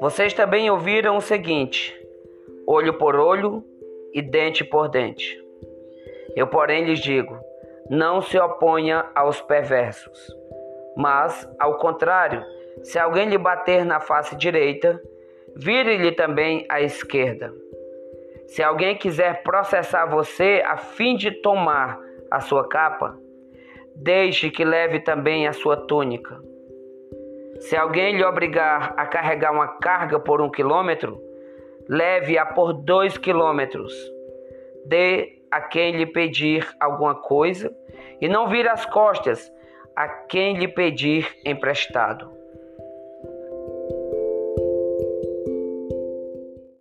Vocês também ouviram o seguinte: olho por olho e dente por dente. Eu, porém, lhes digo: não se oponha aos perversos. Mas, ao contrário, se alguém lhe bater na face direita, vire-lhe também a esquerda. Se alguém quiser processar você a fim de tomar a sua capa, deixe que leve também a sua túnica. Se alguém lhe obrigar a carregar uma carga por um quilômetro, leve-a por dois quilômetros. Dê a quem lhe pedir alguma coisa e não vire as costas a quem lhe pedir emprestado.